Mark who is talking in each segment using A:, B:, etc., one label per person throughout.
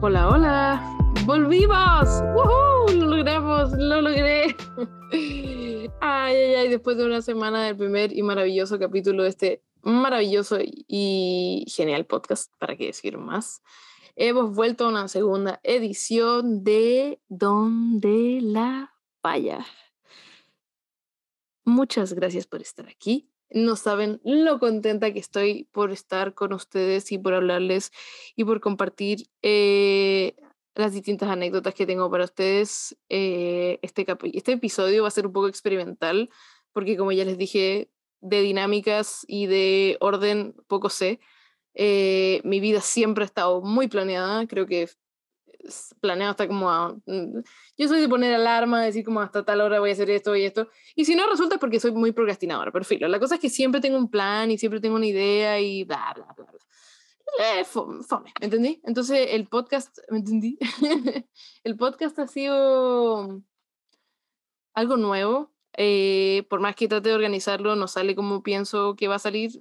A: Hola, hola. ¡Volvimos! ¡Woohoo! Lo logramos, lo logré. Ay, ay, ay, después de una semana del primer y maravilloso capítulo de este maravilloso y genial podcast, para qué decir más. Hemos vuelto a una segunda edición de Donde la Paya. Muchas gracias por estar aquí. No saben lo contenta que estoy por estar con ustedes y por hablarles y por compartir eh, las distintas anécdotas que tengo para ustedes. Eh, este, este episodio va a ser un poco experimental porque como ya les dije, de dinámicas y de orden poco sé. Eh, mi vida siempre ha estado muy planeada, creo que planeado hasta como a, mm, yo soy de poner alarma, decir como hasta tal hora voy a hacer esto y esto, y si no resulta es porque soy muy procrastinadora, pero filo, la cosa es que siempre tengo un plan y siempre tengo una idea y bla, bla, bla, bla. Eh, fome, ¿me entendí? Entonces el podcast, ¿me entendí? el podcast ha sido algo nuevo, eh, por más que trate de organizarlo, no sale como pienso que va a salir.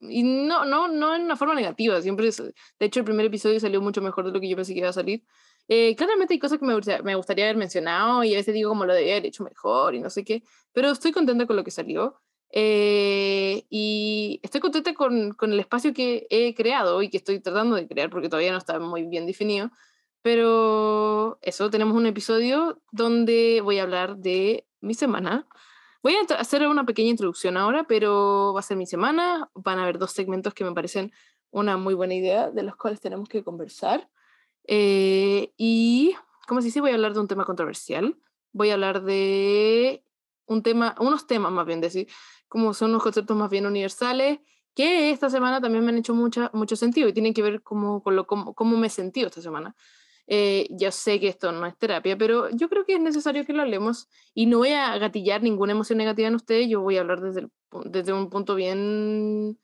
A: y no, no, no en una forma negativa. Siempre es, de hecho, el primer episodio salió mucho mejor de lo que yo pensé que iba a salir. Eh, claramente hay cosas que me, me, gustaría haber mencionado y a veces digo como lo debía haber hecho mejor y no sé qué, pero estoy contenta con lo que salió. Eh, y estoy contenta con, con el espacio que he creado y que estoy tratando de crear porque todavía no está muy bien definido. Pero eso, tenemos un episodio donde voy a hablar de mi semana. Voy a hacer una pequeña introducción ahora, pero va a ser mi semana. Van a haber dos segmentos que me parecen una muy buena idea, de los cuales tenemos que conversar. Eh, y, como se dice, voy a hablar de un tema controversial. Voy a hablar de un tema, unos temas más bien, decir, como son unos conceptos más bien universales, que esta semana también me han hecho mucha, mucho sentido y tienen que ver como, con lo, cómo, cómo me he sentido esta semana. Eh, ya sé que esto no es terapia, pero yo creo que es necesario que lo hablemos y no voy a gatillar ninguna emoción negativa en ustedes, yo voy a hablar desde, desde un punto bien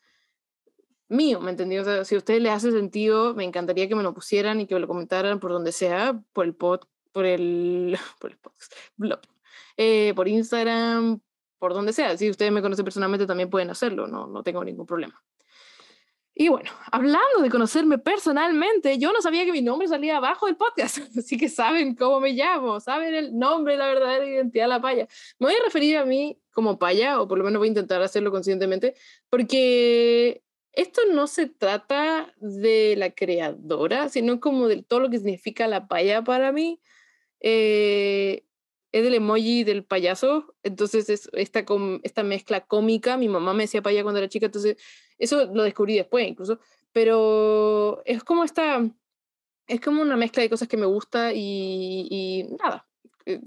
A: mío, ¿me entendió? Si a ustedes les hace sentido, me encantaría que me lo pusieran y que me lo comentaran por donde sea, por el pod, por el, por el blog, eh, por Instagram, por donde sea. Si ustedes me conocen personalmente, también pueden hacerlo, no, no tengo ningún problema. Y bueno, hablando de conocerme personalmente, yo no sabía que mi nombre salía abajo del podcast, así que saben cómo me llamo, saben el nombre, la verdadera identidad de la paya. Me voy a referir a mí como paya, o por lo menos voy a intentar hacerlo conscientemente, porque esto no se trata de la creadora, sino como de todo lo que significa la paya para mí. Eh, es del emoji del payaso, entonces es esta, esta mezcla cómica. Mi mamá me decía paya cuando era chica, entonces eso lo descubrí después incluso, pero es como esta, es como una mezcla de cosas que me gusta y, nada. Eh,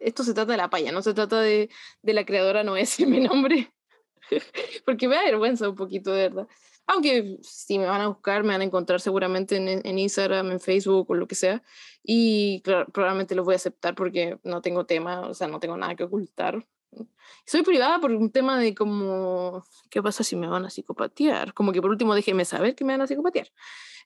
A: esto se trata de la paya, no se trata de, de la creadora, no es mi nombre, porque me da vergüenza un poquito, de verdad. Aunque si me van a buscar, me van a encontrar seguramente en, en Instagram, en Facebook o lo que sea. Y probablemente los voy a aceptar porque no tengo tema, o sea, no tengo nada que ocultar. Soy privada por un tema de como, ¿qué pasa si me van a psicopatear? Como que por último déjeme saber que me van a psicopatear.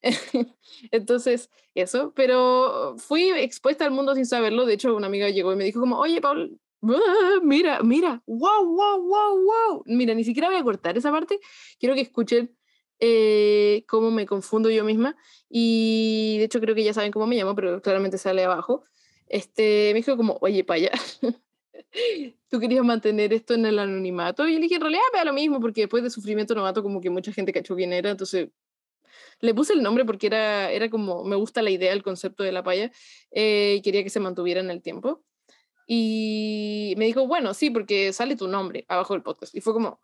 A: Entonces, eso, pero fui expuesta al mundo sin saberlo. De hecho, una amiga llegó y me dijo como, oye, Paul, ah, mira, mira, wow, wow, wow, wow. Mira, ni siquiera voy a cortar esa parte. Quiero que escuchen eh, cómo me confundo yo misma. Y de hecho creo que ya saben cómo me llamo, pero claramente sale abajo. Este, me dijo como, oye, paya, tú querías mantener esto en el anonimato. Y le dije, en realidad me da lo mismo, porque después de Sufrimiento Novato como que mucha gente cachó quién era, entonces le puse el nombre porque era, era como, me gusta la idea, el concepto de la paya, eh, y quería que se mantuviera en el tiempo. Y me dijo, bueno, sí, porque sale tu nombre abajo del podcast. Y fue como,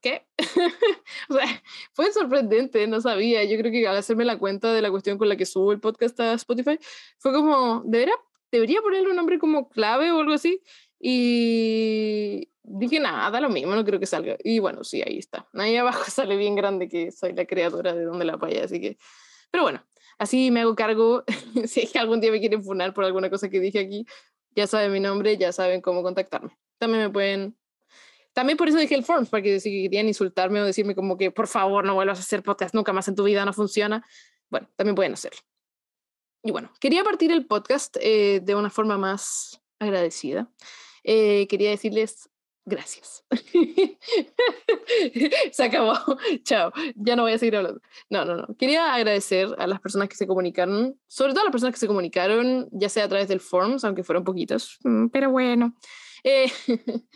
A: ¿qué? o sea, fue sorprendente, no sabía. Yo creo que al hacerme la cuenta de la cuestión con la que subo el podcast a Spotify, fue como, ¿de veras? ¿Debería ponerle un nombre como clave o algo así? Y dije, nada, lo mismo, no creo que salga. Y bueno, sí, ahí está. Ahí abajo sale bien grande que soy la creadora de Donde la Paya, así que... Pero bueno, así me hago cargo. si que algún día me quieren funar por alguna cosa que dije aquí, ya saben mi nombre, ya saben cómo contactarme. También me pueden también por eso dije el Forms, porque si querían insultarme o decirme como que por favor no vuelvas a hacer podcast nunca más en tu vida, no funciona, bueno, también pueden hacerlo. Y bueno, quería partir el podcast eh, de una forma más agradecida. Eh, quería decirles gracias. se acabó. Chao. Ya no voy a seguir hablando. No, no, no. Quería agradecer a las personas que se comunicaron, sobre todo a las personas que se comunicaron, ya sea a través del forums, aunque fueron poquitas, mm, pero bueno. Eh,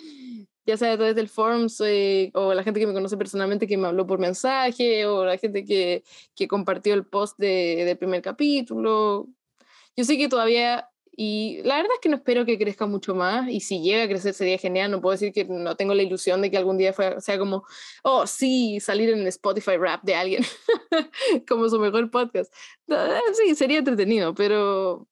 A: ya sea a través del forums eh, o la gente que me conoce personalmente que me habló por mensaje o la gente que, que compartió el post de, del primer capítulo. Yo sé que todavía y la verdad es que no espero que crezca mucho más y si llega a crecer sería genial. No puedo decir que no tengo la ilusión de que algún día sea como, oh, sí, salir en el Spotify rap de alguien como su mejor podcast. Sí, sería entretenido, pero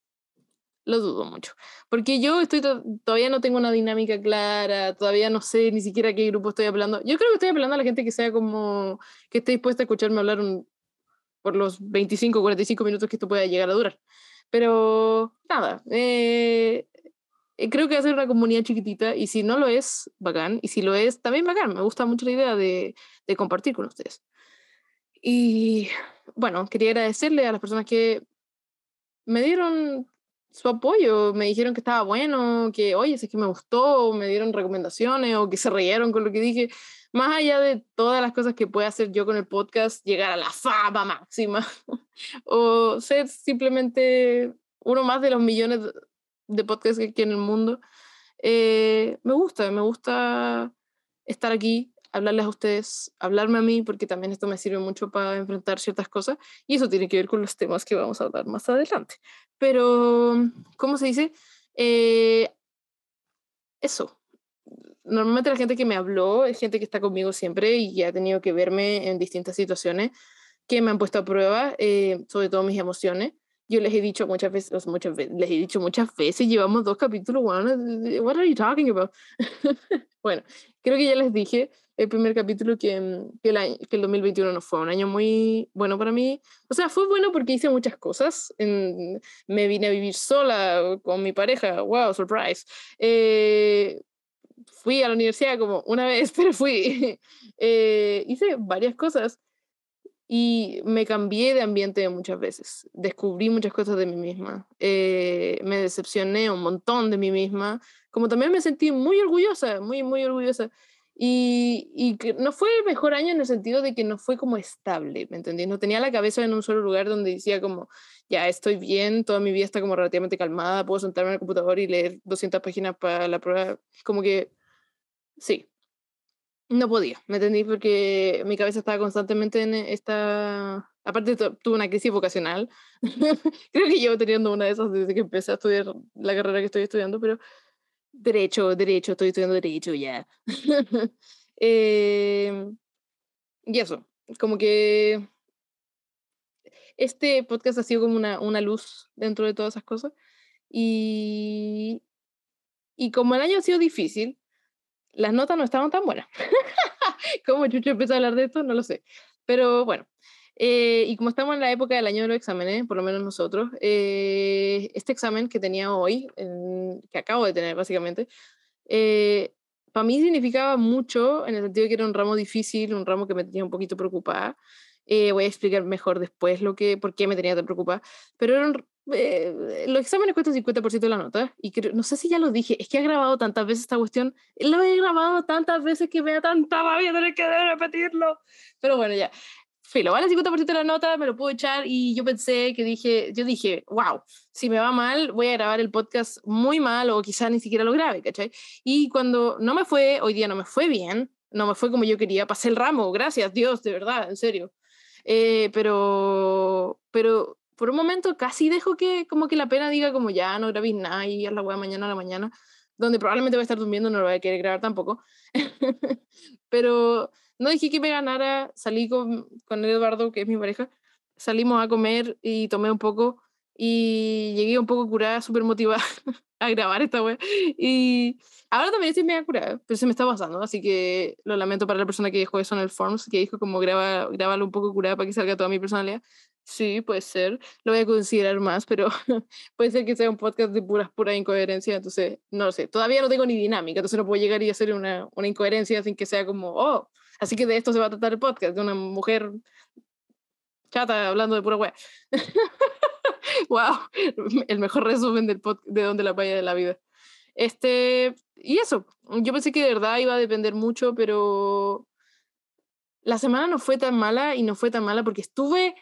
A: lo dudo mucho. Porque yo estoy todavía no tengo una dinámica clara, todavía no sé ni siquiera qué grupo estoy hablando. Yo creo que estoy hablando a la gente que sea como, que esté dispuesta a escucharme hablar por los 25 o 45 minutos que esto pueda llegar a durar. Pero nada, eh, eh, creo que va a ser una comunidad chiquitita y si no lo es, bacán. Y si lo es, también bacán. Me gusta mucho la idea de, de compartir con ustedes. Y bueno, quería agradecerle a las personas que me dieron su apoyo, me dijeron que estaba bueno, que oye, es que me gustó, me dieron recomendaciones o que se reyeron con lo que dije más allá de todas las cosas que pueda hacer yo con el podcast, llegar a la fama máxima o ser simplemente uno más de los millones de podcasts que hay en el mundo, eh, me gusta, me gusta estar aquí, hablarles a ustedes, hablarme a mí, porque también esto me sirve mucho para enfrentar ciertas cosas y eso tiene que ver con los temas que vamos a hablar más adelante. Pero, ¿cómo se dice? Eh, eso, normalmente la gente que me habló es gente que está conmigo siempre y que ha tenido que verme en distintas situaciones que me han puesto a prueba, eh, sobre todo mis emociones. Yo les he dicho muchas veces, muchas veces, les he dicho muchas veces, llevamos dos capítulos, bueno, what are you talking about? bueno, creo que ya les dije el primer capítulo que, mm, que, el, que el 2021 no fue un año muy bueno para mí. O sea, fue bueno porque hice muchas cosas. En, me vine a vivir sola con mi pareja, wow, surprise. Eh, fui a la universidad como una vez, pero fui. Eh, hice varias cosas y me cambié de ambiente muchas veces. Descubrí muchas cosas de mí misma. Eh, me decepcioné un montón de mí misma. Como también me sentí muy orgullosa, muy, muy orgullosa. Y, y que no fue el mejor año en el sentido de que no fue como estable, ¿me entendí? No tenía la cabeza en un solo lugar donde decía como, ya estoy bien, toda mi vida está como relativamente calmada, puedo sentarme en el computador y leer 200 páginas para la prueba. Como que Sí, no podía, ¿me entendí? Porque mi cabeza estaba constantemente en esta... Aparte tuve una crisis vocacional. Creo que llevo teniendo una de esas desde que empecé a estudiar la carrera que estoy estudiando, pero derecho, derecho, estoy estudiando derecho ya. Em, y eso, como que este podcast ha sido como una, una luz dentro de todas esas cosas. Y, y como el año ha sido difícil, las notas no estaban tan buenas. ¿Cómo Chucho empezó a hablar de esto? No lo sé. Pero bueno, eh, y como estamos en la época del año de los exámenes, por lo menos nosotros, eh, este examen que tenía hoy, que acabo de tener básicamente, eh, para mí significaba mucho en el sentido de que era un ramo difícil, un ramo que me tenía un poquito preocupada. voy a explicar mejor después lo que, por qué me tenía tan preocupada, pero era un, eh, los exámenes cuestan 50% de la nota y no sé si ya lo dije, es que he grabado tantas veces esta cuestión, lo he grabado tantas veces que me da tanta rabia tener que repetirlo, pero bueno, ya. Filo, vale 50% de la nota, me lo puedo echar y yo pensé que dije, yo dije, wow, si me va mal, voy a grabar el podcast muy mal o quizás ni siquiera lo grabe, ¿cachai? Y cuando no me fue, hoy día no me fue bien, no me fue como yo quería, pasé el ramo, gracias Dios, de verdad, en serio. Eh, pero, pero por un momento casi dejo que como que la pena diga como ya no grabéis nada y a la wea mañana a la mañana, donde probablemente voy a estar durmiendo, no lo voy a querer grabar tampoco. Pero no dije que me ganara, salí con, con Eduardo, que es mi pareja, salimos a comer y tomé un poco y llegué un poco curada, súper motivada a grabar esta wea. Y ahora también estoy media curada, pero se me está pasando, así que lo lamento para la persona que dijo eso en el Forms, que dijo como graba, grábalo un poco curada para que salga toda mi personalidad. Sí, puede ser. Lo voy a considerar más, pero puede ser que sea un podcast de puras, pura incoherencia. Entonces, no lo sé. Todavía no tengo ni dinámica, entonces no puedo llegar y hacer una, una incoherencia sin que sea como, oh, así que de esto se va a tratar el podcast, de una mujer chata hablando de pura wea. wow, el mejor resumen del de donde la vaya de la vida. Este, y eso, yo pensé que de verdad iba a depender mucho, pero la semana no fue tan mala y no fue tan mala porque estuve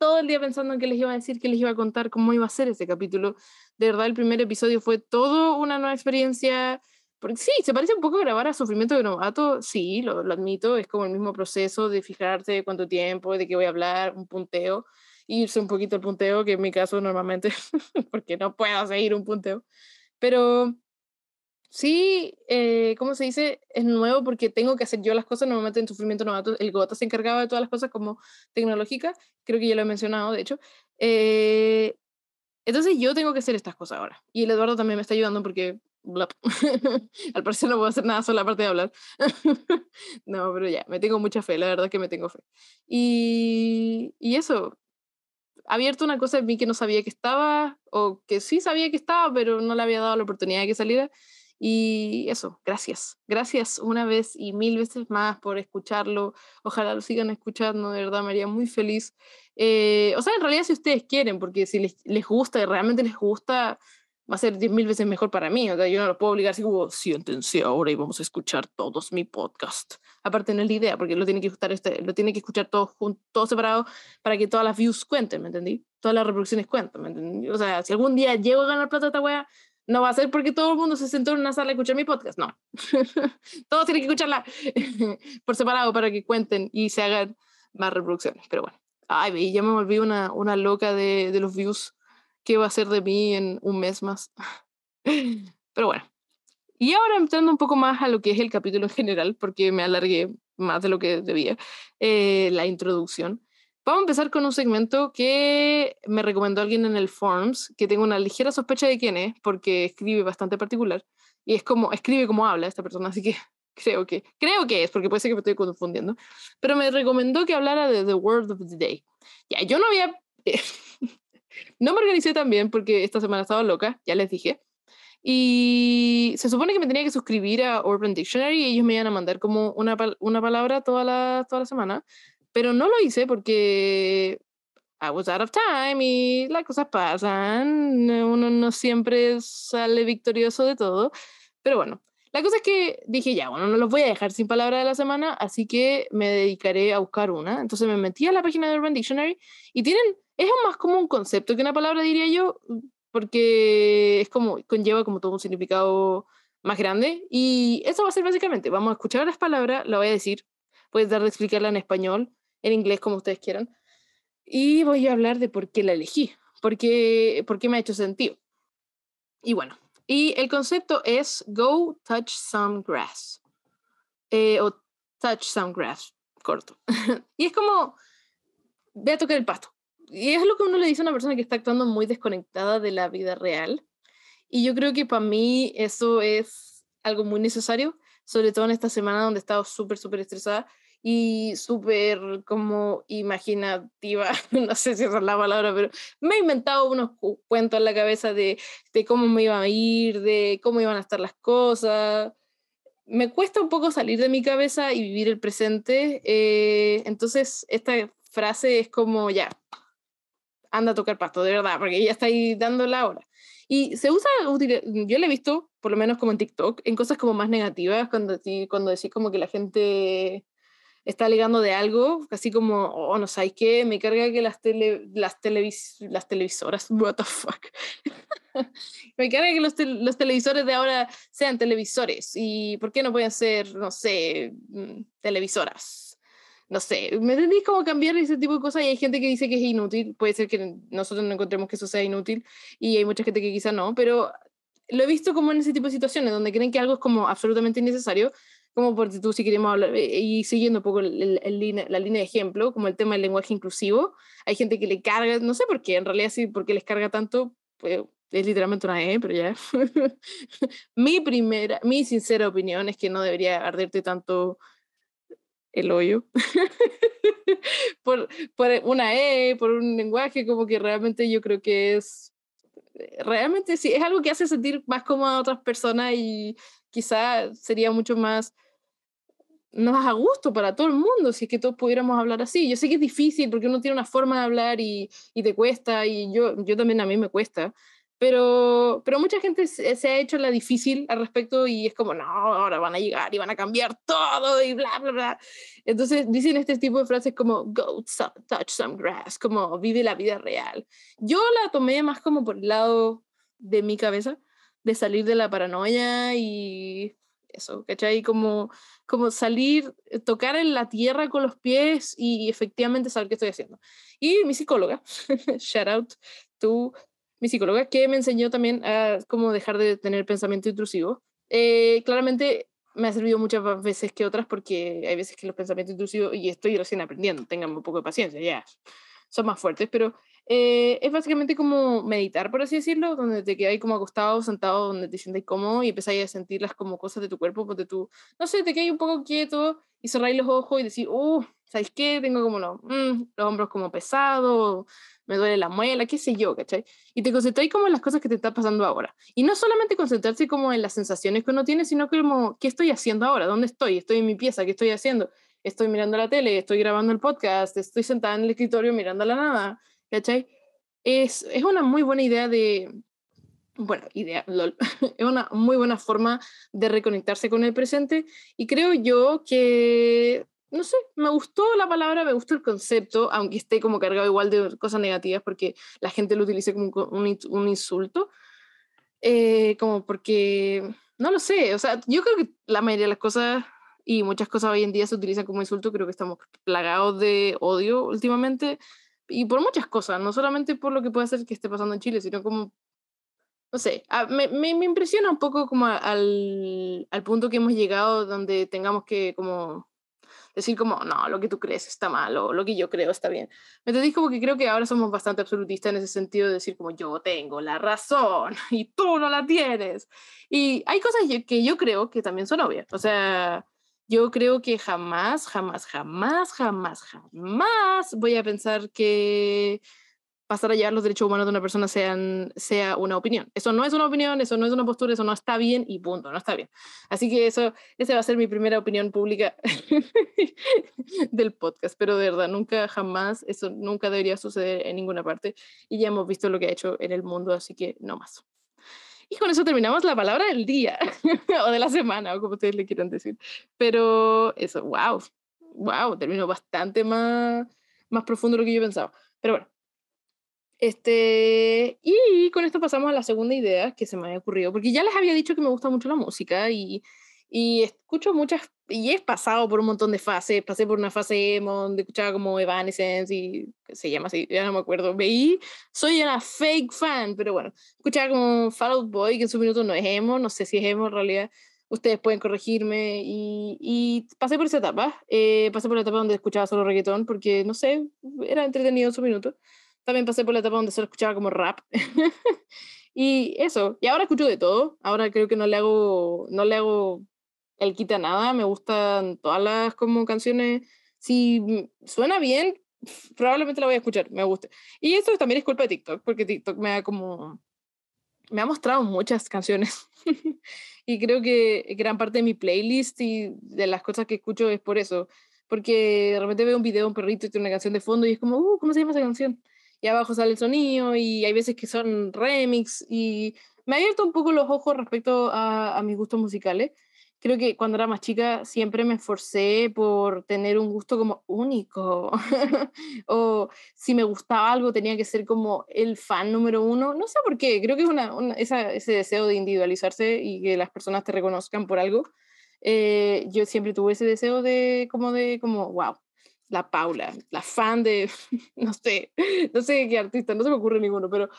A: todo el día pensando en qué les iba a decir, qué les iba a contar, cómo iba a ser ese capítulo. De verdad, el primer episodio fue todo una nueva experiencia. Porque sí, se parece un poco a grabar a Sufrimiento de Novato, sí, lo, lo admito, es como el mismo proceso de fijarte cuánto tiempo, de qué voy a hablar, un punteo, irse un poquito al punteo, que en mi caso normalmente, porque no puedo seguir un punteo. Pero Sí, eh, ¿cómo se dice? Es nuevo porque tengo que hacer yo las cosas. Normalmente en Sufrimiento Novato el Gota se encargaba de todas las cosas como tecnológicas. Creo que ya lo he mencionado, de hecho. Eh, entonces yo tengo que hacer estas cosas ahora. Y el Eduardo también me está ayudando porque al parecer no puedo hacer nada solo aparte de hablar. no, pero ya, me tengo mucha fe, la verdad que me tengo fe. Y, y eso, abierto una cosa en mí que no sabía que estaba, o que sí sabía que estaba, pero no le había dado la oportunidad de que saliera. Y eso, gracias. Gracias una vez y mil veces más por escucharlo. Ojalá lo sigan escuchando, de verdad me haría muy feliz. Eh, o sea, en realidad si ustedes quieren, porque si les, les gusta, realmente les gusta, va a ser diez mil veces mejor para mí. O sea, yo no lo puedo obligar así como, siéntense ahora y vamos a escuchar todos mi podcast. Aparte no es la idea, porque lo tiene que, escuchar este, lo tiene que escuchar todo, todo separado para que todas las views cuenten, ¿me entendí? Todas las reproducciones cuenten, ¿me entendí? O sea, si algún día llego a ganar plata esta wea, no va a ser porque todo el mundo se sentó en una sala a escuchar mi podcast, no. Todos tienen que escucharla por separado para que cuenten y se hagan más reproducciones. Pero bueno, ay, ya me volví una, una loca de, de los views. ¿Qué va a ser de mí en un mes más? Pero bueno. Y ahora entrando un poco más a lo que es el capítulo en general, porque me alargué más de lo que debía, eh, la introducción. Vamos a empezar con un segmento que me recomendó alguien en el Forms, que tengo una ligera sospecha de quién es, porque escribe bastante particular. Y es como, escribe como habla esta persona, así que creo que, creo que es, porque puede ser que me estoy confundiendo. Pero me recomendó que hablara de The Word of the Day. Ya, yo no había, no me organicé tan bien porque esta semana estaba loca, ya les dije. Y se supone que me tenía que suscribir a Urban Dictionary y ellos me iban a mandar como una, una palabra toda la, toda la semana pero no lo hice porque I was out of time y las cosas pasan, uno no siempre sale victorioso de todo, pero bueno, la cosa es que dije, ya, bueno, no los voy a dejar sin palabra de la semana, así que me dedicaré a buscar una. Entonces me metí a la página de Urban Dictionary y tienen, es más como un concepto que una palabra, diría yo, porque es como, conlleva como todo un significado más grande. Y eso va a ser básicamente, vamos a escuchar las palabras, la voy a decir, puedes dar de explicarla en español en inglés como ustedes quieran. Y voy a hablar de por qué la elegí, por qué, me ha hecho sentido. Y bueno, y el concepto es go touch some grass. Eh, o touch some grass, corto. y es como, ve a tocar el pasto. Y es lo que uno le dice a una persona que está actuando muy desconectada de la vida real. Y yo creo que para mí eso es algo muy necesario, sobre todo en esta semana donde he estado súper, súper estresada y súper como imaginativa, no sé si es la palabra, pero me he inventado unos cuentos en la cabeza de, de cómo me iba a ir, de cómo iban a estar las cosas. Me cuesta un poco salir de mi cabeza y vivir el presente, eh, entonces esta frase es como ya, anda a tocar pasto, de verdad, porque ya está ahí dando la hora. Y se usa, yo la he visto, por lo menos como en TikTok, en cosas como más negativas, cuando, cuando decís como que la gente está alegando de algo, así como, oh, no sabes qué, me carga que las, tele, las, televis, las televisoras, what the fuck, me carga que los, los, televisores de ahora sean televisores, y ¿por qué no pueden ser, no sé, mm, televisoras? No sé, me entendí como cambiar ese tipo de cosas y hay gente que dice que es inútil, puede ser que nosotros no encontremos que eso sea inútil y hay mucha gente que quizá no, pero lo he visto como en ese tipo de situaciones donde creen que algo es como absolutamente innecesario, como por tú si queremos hablar, eh, y siguiendo un poco el, el, la línea de ejemplo, como el tema del lenguaje inclusivo, hay gente que le carga, no sé por qué, en realidad sí, porque les carga tanto, pues es literalmente una E, pero ya. mi primera, mi sincera opinión es que no debería arderte tanto el hoyo por, por una E, por un lenguaje, como que realmente yo creo que es, realmente sí, es algo que hace sentir más cómodo a otras personas y quizá sería mucho más más a gusto para todo el mundo si es que todos pudiéramos hablar así. Yo sé que es difícil porque uno tiene una forma de hablar y, y te cuesta y yo, yo también a mí me cuesta, Pero, pero mucha gente se, se, ha hecho la difícil al respecto y es como, no, ahora van a llegar y van a cambiar todo y bla, bla, bla. Entonces dicen este tipo de frases como, go touch some grass, como vive la vida real. Yo la tomé más como por el lado de mi cabeza, de salir de la paranoia y eso, ¿cachai? Como, como salir, tocar en la tierra con los pies y, efectivamente saber qué estoy haciendo. Y mi psicóloga, shout out to mi psicóloga, que me enseñó también a cómo dejar de tener pensamiento intrusivo. Eh, claramente me ha servido muchas veces que otras porque hay veces que los pensamientos intrusivos, y estoy recién aprendiendo, tengan un poco de paciencia, ya, son más fuertes, pero eh, es básicamente como meditar, por así decirlo, donde te quedas como acostado, sentado, donde te sientes cómodo y empezáis a sentir las como cosas de tu cuerpo, porque tú, no sé, te quedas un poco quieto y cerráis los ojos y decís, uh, ¿sabéis qué? Tengo como no, mm, los hombros como pesados, me duele la muela, qué sé yo, ¿cachai? Y te concentráis como en las cosas que te están pasando ahora. Y no solamente concentrarse como en las sensaciones que uno tiene, sino como, ¿qué estoy haciendo ahora? ¿Dónde estoy? ¿Estoy en mi pieza? ¿Qué estoy haciendo? Estoy mirando la tele, estoy grabando el podcast, estoy sentada en el escritorio mirando la nada ¿cachai? Es, es una muy buena idea de, bueno, idea, es una muy buena forma de reconectarse con el presente y creo yo que, no sé, me gustó la palabra, me gustó el concepto, aunque esté como cargado igual de cosas negativas porque la gente lo utiliza como un, insulto, eh, como porque, no lo sé, o sea, yo creo que la mayoría de las cosas y muchas cosas hoy en día se utilizan como insulto, creo que estamos plagados de odio últimamente, y por muchas cosas, no solamente por lo que puede ser que esté pasando en Chile, sino como, no sé, me, me, me, impresiona un poco como al, al, punto que hemos llegado donde tengamos que como decir como, no, lo que tú crees está mal o lo que yo creo está bien. ¿Me entendís? Como que creo que ahora somos bastante absolutistas en ese sentido de decir como yo tengo la razón y tú no la tienes. Y hay cosas que yo creo que también son obvias. O sea, yo creo que jamás, jamás, jamás, jamás, jamás voy a pensar que pasar a llevar los derechos humanos de una persona sean, sea una opinión. Eso no es una opinión, eso no es una postura, eso no está bien y punto, no está bien. Así que eso, esa va a ser mi primera opinión pública del podcast, pero de verdad, nunca, jamás, eso nunca debería suceder en ninguna parte y ya hemos visto lo que ha hecho en el mundo, así que no más. Y con eso terminamos la palabra del día, o de la semana, o como ustedes le quieran decir. Pero eso, wow, wow, terminó bastante más, más profundo de lo que yo pensaba. Pero bueno, este, y con esto pasamos a la segunda idea que se me había ocurrido, porque ya les había dicho que me gusta mucho la música y y escucho muchas, y he pasado por un montón de fases, pasé por una fase emo donde escuchaba como Evanescence y se llama así, ya no me acuerdo, veí, soy una fake fan, pero bueno, escuchaba como Fall Out Boy, que en su minuto no es emo, no sé si es emo en realidad, ustedes pueden corregirme, y, y pasé por esa etapa, eh, pasé por la etapa donde escuchaba solo reggaetón, porque no sé, era entretenido en su minuto, también pasé por la etapa donde solo escuchaba como rap. y eso, y ahora escucho de todo, ahora creo que no le hago, no le hago el quita nada, me gustan todas las como canciones. Si suena bien, probablemente la voy a escuchar, me gusta. Y eso también es culpa de TikTok, porque TikTok me ha como me ha mostrado muchas canciones y creo que gran parte de mi playlist y de las cosas que escucho es por eso, porque de repente veo un video de un perrito y tiene una canción de fondo y es como, uh, ¿cómo se llama esa canción? Y abajo sale el sonido y hay veces que son remix y me ha abierto un poco los ojos respecto a, mis gustos musicales creo que cuando era más chica siempre me esforcé por tener un gusto como único. o si me gustaba algo tenía que ser como el fan número uno. No sé por qué, creo que es una, ese deseo de individualizarse y que las personas te reconozcan por algo. Eh, yo siempre tuve ese deseo de como de como, wow, la Paula, la fan de, no sé, no sé qué artista, no se me ocurre ninguno, pero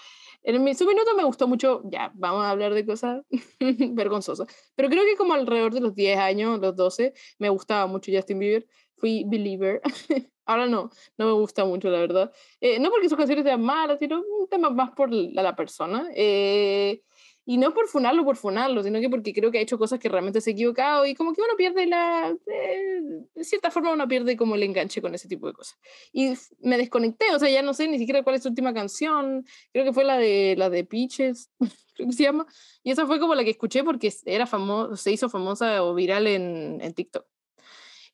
A: en mi, su minuto me gustó mucho, ya, vamos a hablar de cosas vergonzosas, pero creo que como alrededor de los 10 años, los 12, me gustaba mucho Justin Bieber, fui believer. Ahora no, no me gusta mucho, la verdad. Eh, no porque sus canciones sean malas, sino un tema más por la, la persona. Eh, y no por funarlo por funarlo, sino que porque creo que ha hecho cosas que realmente se ha equivocado y como que uno pierde la, de cierta forma uno pierde como el enganche con ese tipo de cosas. Y me desconecté, o sea, ya no sé ni siquiera cuál es su última canción, creo que fue la de, la de Peaches, creo que se llama, y esa fue como la que escuché porque era famosa, se hizo famosa o viral en, en TikTok.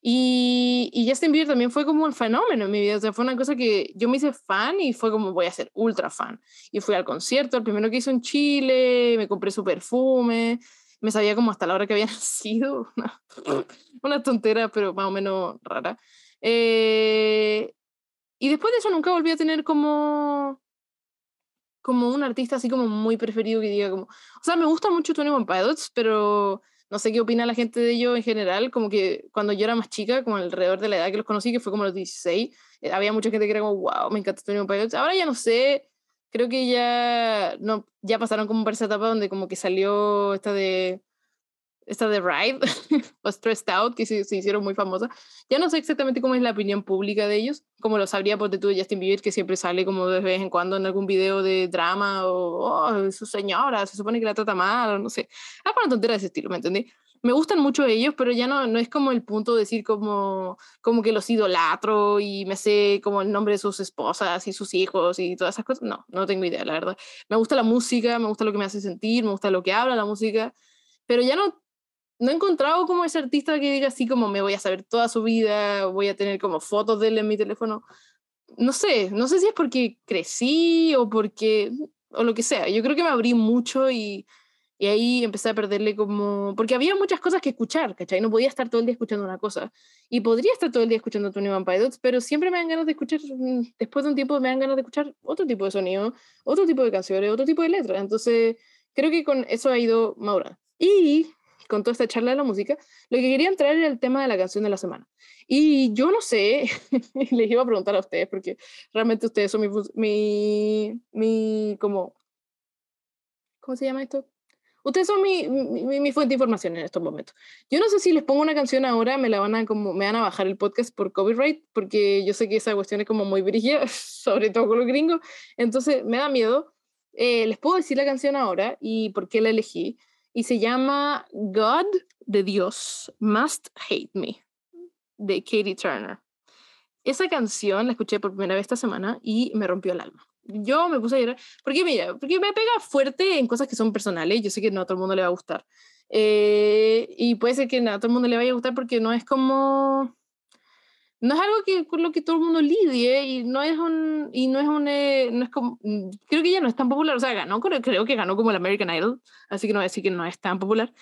A: Y, y Justin Bieber también fue como un fenómeno en mi vida, o sea, fue una cosa que yo me hice fan y fue como voy a ser ultra fan. Y fui al concierto, el primero que hizo en Chile, me compré su perfume, me sabía como hasta la hora que había nacido, una, una tontera, pero más o menos rara. Eh, y después de eso nunca volví a tener como como un artista así como muy preferido que diga como, o sea, me gusta mucho Tony One Pilots, pero no sé qué opina la gente de ellos en general, como que cuando yo era más chica, como alrededor de la edad que los conocí, que fue como los 16, eh, había mucha gente que era como, wow, me encanta Tony One Pilots. Ahora ya no sé, creo que ya, no, ya pasaron como por esa etapa donde como que salió esta de esta de Ride o Stressed Out, que se, se, hicieron muy famosas. Ya no sé exactamente cómo es la opinión pública de ellos, como lo sabría por tú de Justin Bieber, que siempre sale como de vez en cuando en algún video de drama o oh, su señora, se supone que la trata mal, o no sé. Alguna tontera de ese estilo, ¿me entendí? Me gustan mucho ellos, pero ya no, no es como el punto de decir como, como que los idolatro y me sé como el nombre de sus esposas y sus hijos y todas esas cosas. No, no tengo idea, la verdad. Me gusta la música, me gusta lo que me hace sentir, me gusta lo que habla la música, pero ya no no he encontrado como ese artista que diga así como me voy a saber toda su vida, voy a tener como fotos de él en mi teléfono. No sé, no sé si es porque crecí o porque, o lo que sea. Yo creo que me abrí mucho y, y ahí empecé a perderle como, porque había muchas cosas que escuchar, ¿cachai? No podía estar todo el día escuchando una cosa. Y podría estar todo el día escuchando Tony Van Pilots, pero siempre me dan ganas de escuchar, mm, después de un tiempo me dan ganas de escuchar otro tipo de sonido, otro tipo de canciones, otro tipo de letras. Entonces, creo que con eso ha ido Maura. Y con toda esta charla de la música, lo que quería entrar era el tema de la canción de la semana. Y yo no sé, les iba a preguntar a ustedes, porque realmente ustedes son mi, mi, mi como, ¿cómo se llama esto? Ustedes son mi, mi, mi, fuente de información en estos momentos. Yo no sé si les pongo una canción ahora, me la van a como, me van a bajar el podcast por copyright, porque yo sé que esa cuestión es como muy brígida, sobre todo con los gringos, entonces me da miedo. Eh, les puedo decir la canción ahora y por qué la elegí y se llama God de Dios Must Hate Me de Katie Turner. Esa canción la escuché por primera vez esta semana y me rompió el alma. Yo me puse a llorar, porque mira, porque me pega fuerte en cosas que son personales, yo sé que no a todo el mundo le va a gustar. Eh, y puede ser que no a todo el mundo le vaya a gustar porque no es como no es algo que con lo que todo el mundo lidie y no es un y no es un eh, no es como mm, creo que ya no es tan popular o sea ganó creo, creo que ganó como el American Idol así que no voy a decir que no es tan popular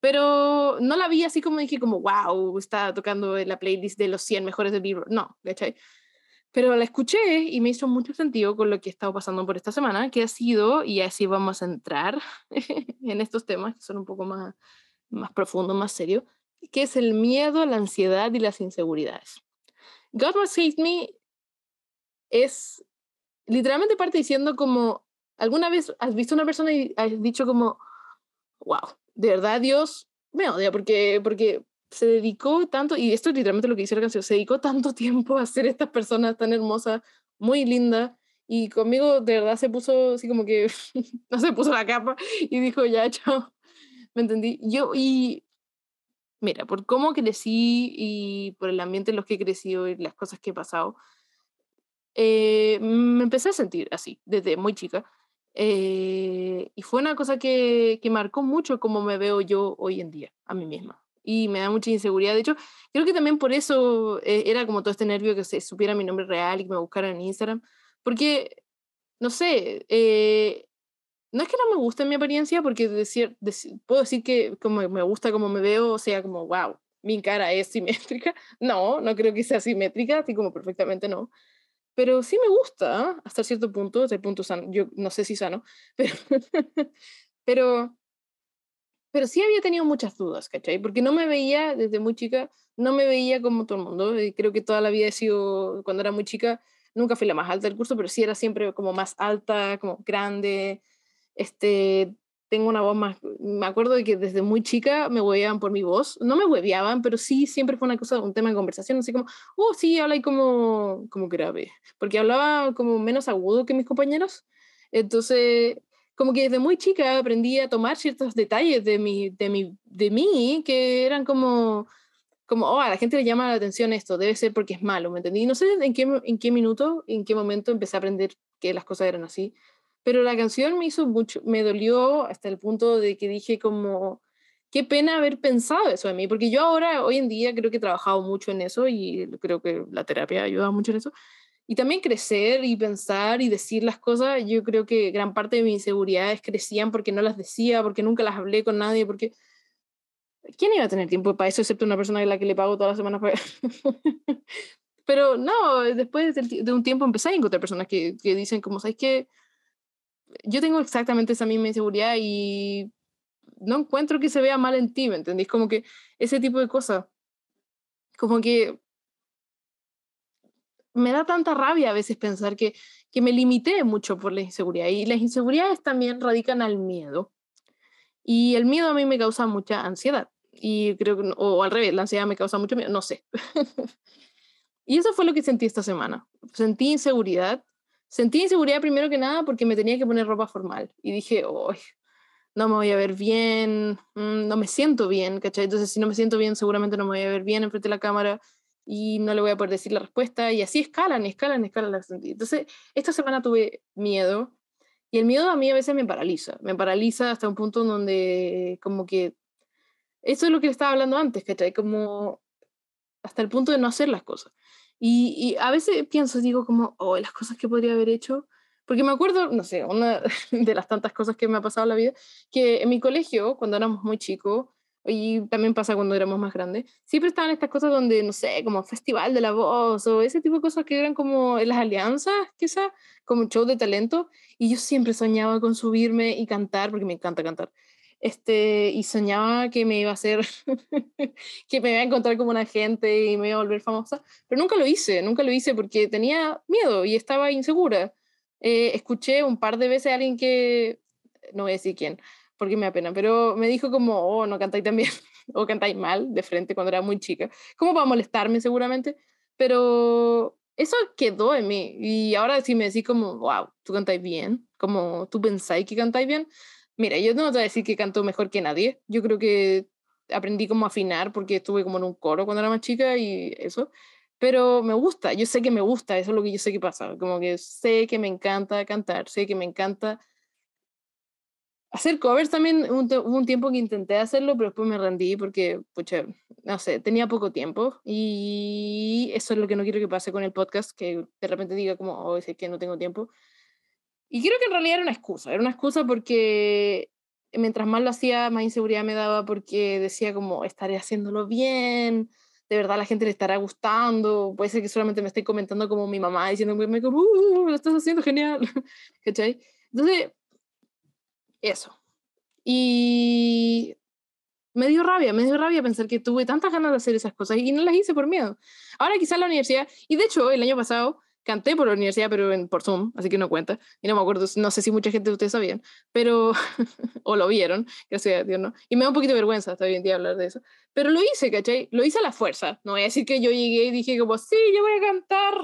A: pero no la vi así como dije como wow está tocando la playlist de los 100 mejores de Billboard no ¿cachai? pero la escuché y me hizo mucho sentido con lo que he estado pasando por esta semana que ha sido y así vamos a entrar en estos temas que son un poco más más profundos más serios que es el miedo la ansiedad y las inseguridades God Must Hate Me es literalmente parte diciendo como, ¿alguna vez has visto una persona y has dicho como, wow, de verdad Dios me odia porque, porque se dedicó tanto, y esto es literalmente lo que dice la canción, se dedicó tanto tiempo a ser esta persona tan hermosa, muy linda, y conmigo de verdad se puso así como que, no se puso la capa y dijo, ya, chao, ¿me entendí? Yo, y Mira, por cómo crecí y por el ambiente en los que he crecido y las cosas que he pasado, eh, me empecé a sentir así desde muy chica. Eh, y fue una cosa que, que marcó mucho cómo me veo yo hoy en día, a mí misma. Y me da mucha inseguridad. De hecho, creo que también por eso eh, era como todo este nervio que se supiera mi nombre real y que me buscaran en Instagram. Porque, no sé, no es que no me guste mi apariencia, porque decir, puedo decir que como me gusta como me veo, o sea, como, wow, mi cara es simétrica. No, no creo que sea simétrica, así como perfectamente no. Pero sí me gusta, hasta cierto punto, hasta el punto sano. Yo no sé si sano, pero, pero, pero sí había tenido muchas dudas, ¿cachai? Porque no me veía desde muy chica, no me veía como todo el mundo. Creo que toda la vida he sido, cuando era muy chica, nunca fui la más alta del curso, pero sí era siempre como más alta, como grande, este, tengo una voz más, me acuerdo de que desde muy chica me hueveaban por mi voz, no me hueveaban, pero sí siempre fue una cosa, un tema de conversación, así como, oh, sí, habla ahí como, como grave, porque hablaba como menos agudo que mis compañeros, entonces, como que desde muy chica aprendí a tomar ciertos detalles de mi, de mi, de mí, que eran como, como, oh, a la gente le llama la atención esto, debe ser porque es malo, ¿me entendí? No sé en qué, en qué minuto, en qué momento empecé a aprender que las cosas eran así, pero la canción me hizo mucho, me dolió hasta el punto de que dije como, qué pena haber pensado eso de mí, porque yo ahora, hoy en día, creo que he trabajado mucho en eso y creo que la terapia ayuda mucho en eso. Y también crecer y pensar y decir las cosas, yo creo que gran parte de mis inseguridades crecían porque no las decía, porque nunca las hablé con nadie, porque ¿quién iba a tener tiempo para eso excepto una persona a la que le pago todas las semanas? Pero no, después de un tiempo empecé a encontrar personas que, que dicen como, ¿sabes qué? Yo tengo exactamente esa misma inseguridad y no encuentro que se vea mal en ti, ¿me entendís? Como que ese tipo de cosas. Como que me da tanta rabia a veces pensar que, que me limité mucho por la inseguridad. Y las inseguridades también radican al miedo. Y el miedo a mí me causa mucha ansiedad. Y creo que, o al revés, la ansiedad me causa mucho miedo, no sé. y eso fue lo que sentí esta semana. Sentí inseguridad. Sentí inseguridad primero que nada porque me tenía que poner ropa formal. Y dije, oh, no me voy a ver bien, mm, no me siento bien, ¿cachai? Entonces, si no me siento bien, seguramente no me voy a ver bien enfrente de la cámara y no le voy a poder decir la respuesta. Y así escalan, escalan, escalan las Entonces, esta semana tuve miedo y el miedo a mí a veces me paraliza. Me paraliza hasta un punto donde, como que, eso es lo que le estaba hablando antes, ¿cachai? Como hasta el punto de no hacer las cosas. Y, y a veces pienso, digo, como, oh, las cosas que podría haber hecho porque me acuerdo, no sé, una de las tantas cosas que me ha pasado en la vida, que en mi colegio, cuando éramos muy chicos, y también pasa cuando éramos más grandes, siempre estaban estas cosas donde, no sé, como Festival de la Voz o ese tipo de cosas que eran como las alianzas, quizás, como show de talento, y yo siempre soñaba con subirme y cantar, porque me encanta cantar, este, y soñaba que me iba a hacer, que me iba a encontrar como una gente y me iba a volver famosa, pero nunca lo hice, nunca lo hice porque tenía miedo y estaba insegura. Eh, escuché un par de veces a alguien que, no voy a decir quién, porque me da pena, pero me dijo como, oh, no cantáis tan bien, o cantáis mal, de frente, cuando era muy chica. Como para molestarme seguramente, pero eso quedó en mí. Y ahora sí me decís como, wow, tú cantáis bien, como tú pensáis que cantáis bien. Mira, yo no te voy a decir que canto mejor que nadie. Yo creo que aprendí como a afinar porque estuve como en un coro cuando era más chica y eso pero me gusta, yo sé que me gusta, eso es lo que yo sé que pasa, como que sé que me encanta cantar, sé que me encanta hacer covers también, hubo un, tiempo que intenté hacerlo, pero después me rendí porque, pucha, no sé, tenía poco tiempo y eso es lo que no quiero que pase con el podcast, que de repente diga como, oh, es que no tengo tiempo. Y creo que en realidad era una excusa, era una excusa porque mientras más lo hacía, más inseguridad me daba porque decía como, estaré haciéndolo bien, de verdad la gente le estará gustando, puede ser que solamente me esté comentando como mi mamá diciendo, uh, lo estás haciendo genial, ¿cachai? Entonces, eso. Y me dio rabia, me dio rabia pensar que tuve tantas ganas de hacer esas cosas y no las hice por miedo. Ahora quizás la universidad, y de hecho el año pasado canté por la universidad, pero en, por Zoom, así que no cuenta. Y no me acuerdo, no sé si mucha gente de ustedes sabían, pero, o lo vieron, gracias a Dios, ¿no? Y me da un poquito de vergüenza hasta hoy en día hablar de eso. Pero lo hice, ¿cachai? Lo hice a la fuerza. No voy a decir que yo llegué y dije como, sí, yo voy a cantar.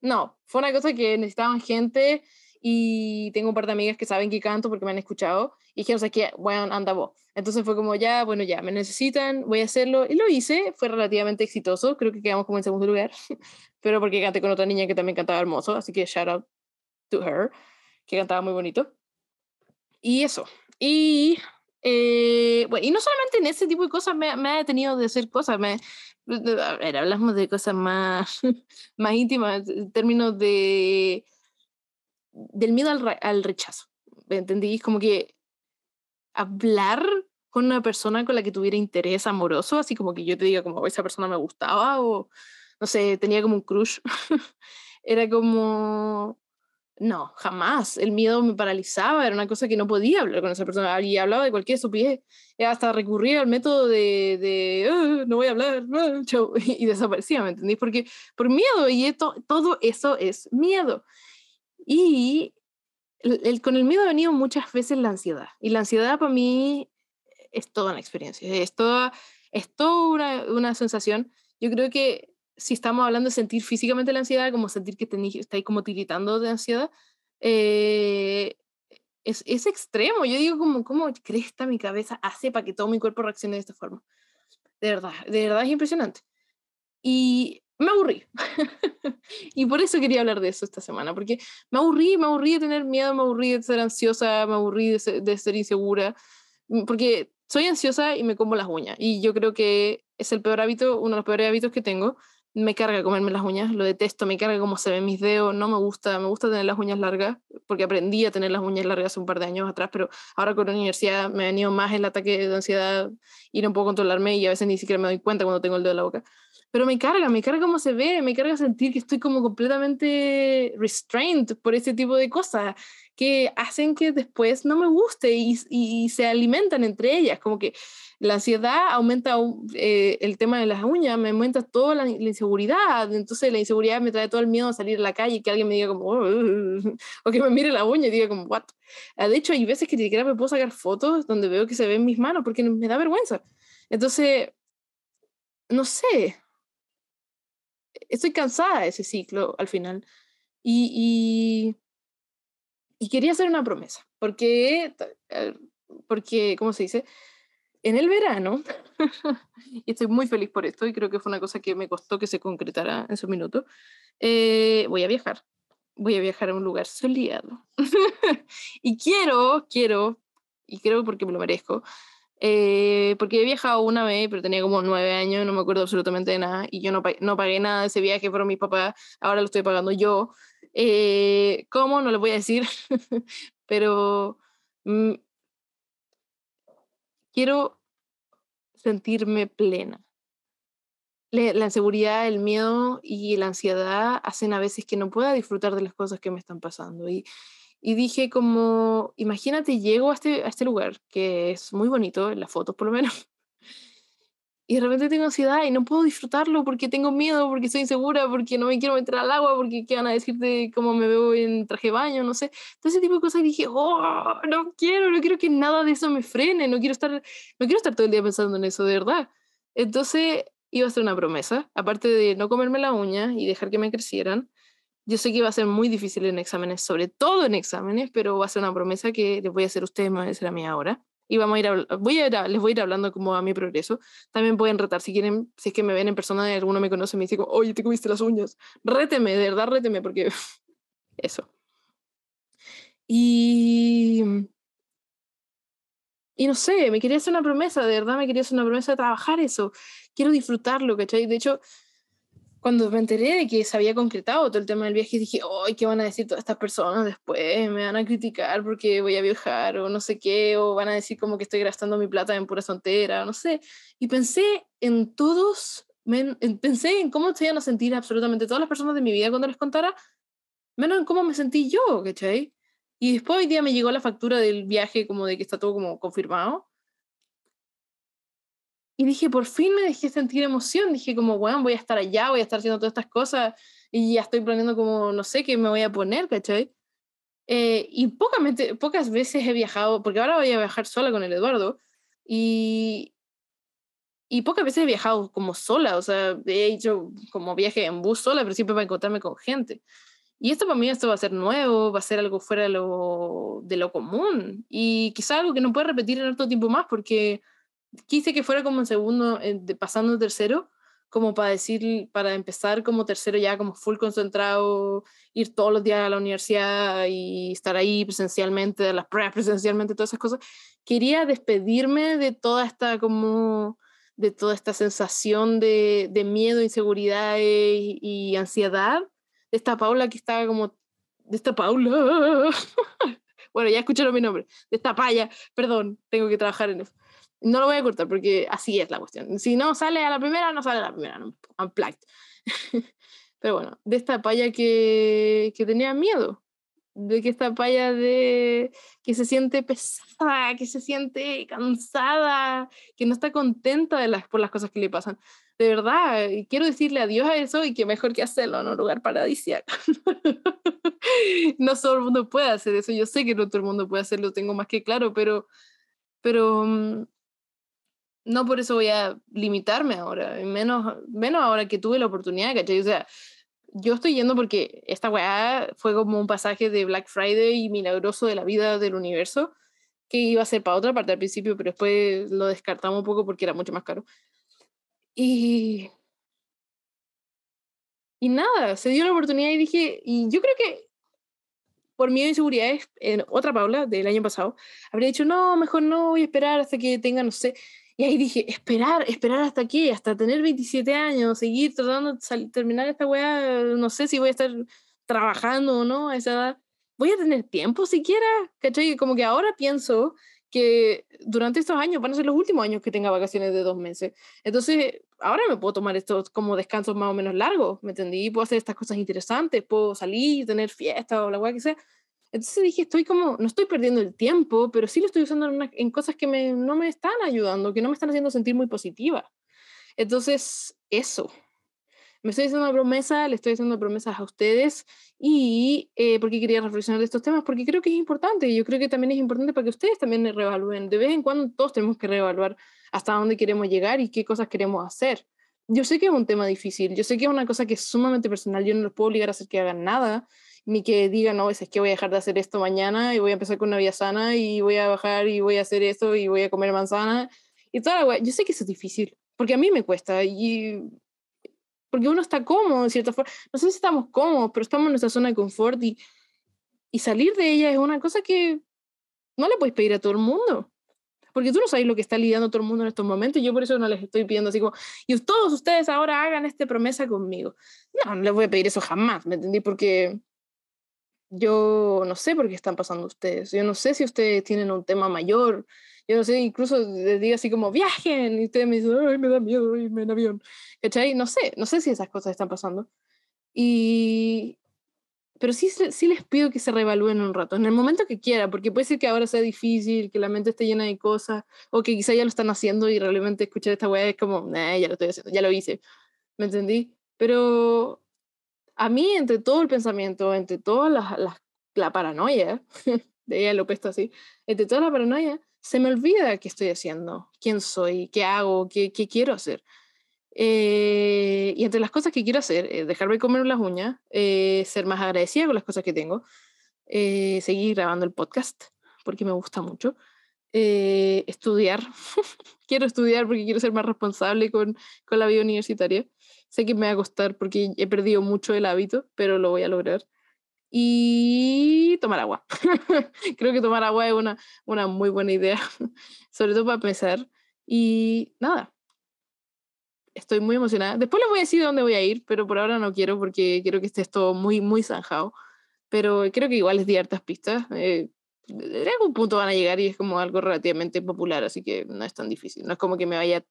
A: No, fue una cosa que necesitaban gente y tengo un par de amigas que saben que canto porque me han escuchado y dijeron, o que, bueno, anda vos. Entonces fue como, ya, bueno, ya, me necesitan, voy a hacerlo. Y lo hice, fue relativamente exitoso, creo que quedamos como en segundo lugar, pero porque canté con otra niña que también cantaba hermoso, así que shout out to her, que cantaba muy bonito. Y eso. Y, eh, bueno, y no solamente en ese tipo de cosas me, me ha detenido de hacer cosas, me, a ver, hablamos de cosas más, más íntimas, en términos de, del miedo al, al rechazo. ¿Entendí? Como que hablar con una persona con la que tuviera interés amoroso, así como que yo te diga como oh, esa persona me gustaba o no sé, tenía como un crush. era como no, jamás. El miedo me paralizaba, era una cosa que no podía hablar con esa persona. Y hablaba de cualquier estupidez. Hasta recurría al método de, ah, no voy a hablar, ah, y desaparecía, ¿me entendís? Porque por miedo, y esto, todo eso es miedo. Y el, con el miedo ha venido muchas veces la ansiedad. Y la ansiedad para mí es toda una experiencia, es toda, es toda una, una sensación. Yo creo que si estamos hablando de sentir físicamente la ansiedad, como sentir que estáis como tiritando de ansiedad, eh, es, es, extremo. Yo digo, como, ¿cómo cresta mi cabeza hace para que todo mi cuerpo reaccione de esta forma? De verdad, de verdad es impresionante. Y me aburrí. y por eso quería hablar de eso esta semana, porque me aburrí, me aburrí de tener miedo, me aburrí de ser ansiosa, me aburrí de ser, insegura, mm, porque soy ansiosa y me como las uñas. Y yo creo que es el peor hábito, uno de los peores hábitos que tengo. Me carga comerme las uñas, lo detesto, me carga cómo se ven mis dedos, no me gusta, me gusta tener las uñas largas, porque aprendí a tener las uñas largas hace un par de años atrás, pero ahora con la universidad me ha venido más el ataque de ansiedad y no puedo controlarme y a veces ni siquiera me doy cuenta cuando tengo el dedo en la boca. Pero me carga, me carga cómo se ve, me carga sentir que estoy como completamente restrained por ese tipo de cosas que hacen que después no me guste y, y, se alimentan entre ellas, como que la ansiedad aumenta eh, el tema de las uñas, me aumenta toda la, inseguridad, entonces la inseguridad me trae todo el miedo a salir a la calle y que alguien me diga como, o que me mire la uña y diga como, what? Ah, de hecho, hay veces que ni siquiera me puedo sacar fotos donde veo que se ven mis manos porque me da vergüenza. Entonces, no sé, estoy cansada de ese ciclo al final. Y, y quería hacer una promesa, porque, eh, porque, ¿cómo se dice? En el verano, y estoy muy feliz por esto, y creo que fue una cosa que me costó que se concretara en su minuto, eh, voy a viajar. Voy a viajar a un lugar soleado. y quiero, quiero, y creo porque me lo merezco, eh, porque he viajado una vez, pero tenía como nueve años, no me acuerdo absolutamente de nada, y yo no, no pagué nada de ese viaje, fueron mis papás, ahora lo estoy pagando yo. Eh, ¿Cómo? No le voy a decir, pero mm, quiero sentirme plena. La inseguridad, el miedo y la ansiedad hacen a veces que no pueda disfrutar de las cosas que me están pasando. Y, y dije como, imagínate, llego a este, a este lugar, que es muy bonito, en las fotos por lo menos, y de repente tengo ansiedad y no puedo disfrutarlo porque tengo miedo, porque estoy insegura, porque no me quiero meter al agua, porque qué van a decir de cómo me veo en traje de baño, no sé. Todo ese tipo de cosas y dije, oh, no quiero, no quiero que nada de eso me frene, no quiero estar, no quiero estar todo el día pensando en eso, de verdad. Entonces iba a ser una promesa, aparte de no comerme la uña y dejar que me crecieran. Yo sé que iba a ser muy difícil en exámenes, sobre todo en exámenes, pero va a ser una promesa que les voy a hacer a ustedes, me voy a hacer a mí ahora y vamos a ir voy a, les voy a ir hablando como a mi progreso. También pueden retar si quieren, si es que me ven en persona y alguno me conoce me dice, oye, te comiste las uñas. Réteme, de verdad, réteme, porque eso. Y, y no sé, me quería hacer una promesa, de verdad me quería hacer una promesa de trabajar eso. Quiero disfrutarlo, ¿cachai? De hecho, cuando me enteré de que se había concretado todo el tema del viaje, dije, ¡ay, qué van a decir todas estas personas después! Me van a criticar porque voy a viajar o no sé qué, o van a decir como que estoy gastando mi plata en pura tontera, no sé. Y pensé en todos, pensé en cómo se iban a sentir absolutamente todas las personas de mi vida cuando les contara, menos en cómo me sentí yo, ¿cachai? Y después hoy día me llegó la factura del viaje como de que está todo como confirmado. Y dije, por fin me dejé sentir emoción. Dije, como, bueno, voy a estar allá, voy a estar haciendo todas estas cosas y ya estoy planeando como, no sé, qué me voy a poner, ¿cachai? Eh, y pocas, veces he viajado, porque ahora voy a viajar sola con el Eduardo, y, y pocas veces he viajado como sola, o sea, he hecho como viaje en bus sola, pero siempre para encontrarme con gente. Y esto para mí esto va a ser nuevo, va a ser algo fuera de lo, de lo común, y quizá algo que no puedo repetir en otro tiempo más, porque quise que fuera como en segundo, pasando tercero, como para decir, para empezar como tercero ya como full concentrado, ir todos los días a la universidad y estar ahí presencialmente, de las pruebas presencialmente, todas esas cosas. Quería despedirme de toda esta como de toda esta sensación de, de miedo, inseguridad y, ansiedad. De esta Paula que estaba como de esta Paula. Bueno ya escucharon mi nombre. De esta paya perdón tengo que trabajar en no lo voy a cortar porque así es la cuestión. Si no sale a la primera, no sale a la primera. No, unplugged. Pero bueno, de esta paya que, que tenía miedo. De que esta paya de que se siente pesada, que se siente cansada, que no está contenta de las, por las cosas que le pasan. De verdad, quiero decirle adiós a eso y que mejor que hacerlo en un lugar paradisíaco. no todo el mundo puede hacer eso. Yo sé que no todo el mundo puede hacerlo, tengo más que claro, pero, pero mm, no por eso voy a limitarme ahora, menos, menos ahora que tuve la oportunidad, ¿cachai? O sea, yo estoy yendo porque esta weá fue como un pasaje de Black Friday y milagroso de la vida del universo, que iba a ser para otra parte al principio, pero después lo descartamos un poco porque era mucho más caro. Y... Y nada, se dio la oportunidad y dije, y yo creo que por miedo e inseguridades, en otra Paula del año pasado, habría dicho, no, mejor no, voy a esperar hasta que tenga, no sé. Y ahí dije, esperar, esperar hasta qué, hasta tener 27 años, seguir tratando de terminar esta weá, no sé si voy a estar trabajando o no a esa edad. ¿Voy a tener tiempo siquiera? ¿Cachai? Como que ahora pienso que durante estos años van a ser los últimos años que tenga vacaciones de dos meses. Entonces, ahora me puedo tomar estos como descansos más o menos largos, ¿me entendí? Puedo hacer estas cosas interesantes, puedo salir, tener fiesta o la weá que sea. Entonces dije, estoy como, no estoy perdiendo el tiempo, pero sí lo estoy usando en, en cosas que me, no me están ayudando, que no me están haciendo sentir muy positiva. Entonces, eso, me estoy haciendo una promesa, le estoy haciendo promesas a ustedes y eh, porque quería reflexionar de estos temas, porque creo que es importante y yo creo que también es importante para que ustedes también reevalúen. De vez en cuando todos tenemos que reevaluar hasta dónde queremos llegar y qué cosas queremos hacer. Yo sé que es un tema difícil, yo sé que es una cosa que es sumamente personal, yo no los puedo obligar a hacer que hagan nada, ni que digan, no, es que voy a dejar de hacer esto mañana y voy a empezar con una vida sana y voy a bajar y voy a hacer esto y voy a comer manzana y toda la Yo sé que eso es difícil, porque a mí me cuesta y porque uno está cómodo, de cierta forma. No sé si estamos cómodos, pero estamos en nuestra zona de confort y, y salir de ella es una cosa que no le puedes pedir a todo el mundo. Porque tú no sabes lo que está lidiando todo el mundo en estos momentos yo por eso no les estoy pidiendo así como, y todos ustedes ahora hagan esta promesa conmigo. No, no les voy a pedir eso jamás, ¿me entendí? Porque yo no sé por qué están pasando ustedes. Yo no sé si ustedes tienen un tema mayor yo no sé, incluso les digo así como, viajen, y ustedes me dicen, ay, me da miedo irme en avión, ¿cachai? No sé, no sé si esas cosas están pasando. Y, pero sí, sí les pido que se reevalúen un rato, en el momento que quiera, porque puede ser que ahora sea difícil, que la mente esté llena de cosas, o que quizá ya lo están haciendo y realmente escuchar esta weá es como, nah, ya lo estoy haciendo, ya lo hice, ¿me entendí? Pero a mí, entre todo el pensamiento, entre toda la, la, la paranoia, de ella lo pesto así, entre toda la paranoia, se me olvida qué estoy haciendo, quién soy, qué hago, qué, quiero hacer. Eh, y entre las cosas que quiero hacer, es dejarme comer las uñas, eh, ser más agradecida con las cosas que tengo, eh, seguir grabando el podcast, porque me gusta mucho, estudiar, quiero estudiar porque quiero ser más responsable con, con la vida universitaria. Sé que me va a costar porque he perdido mucho el hábito, pero lo voy a lograr y tomar agua. Creo que tomar agua es una, una muy buena idea, sobre todo para empezar. Y nada, estoy muy emocionada. Después les voy a decir dónde voy a ir, pero por ahora no quiero porque quiero que esté todo muy, muy zanjado. Pero creo que igual les di hartas pistas. Eh, en algún punto van a llegar y es como algo relativamente popular, así que no es tan difícil. No es como que me vaya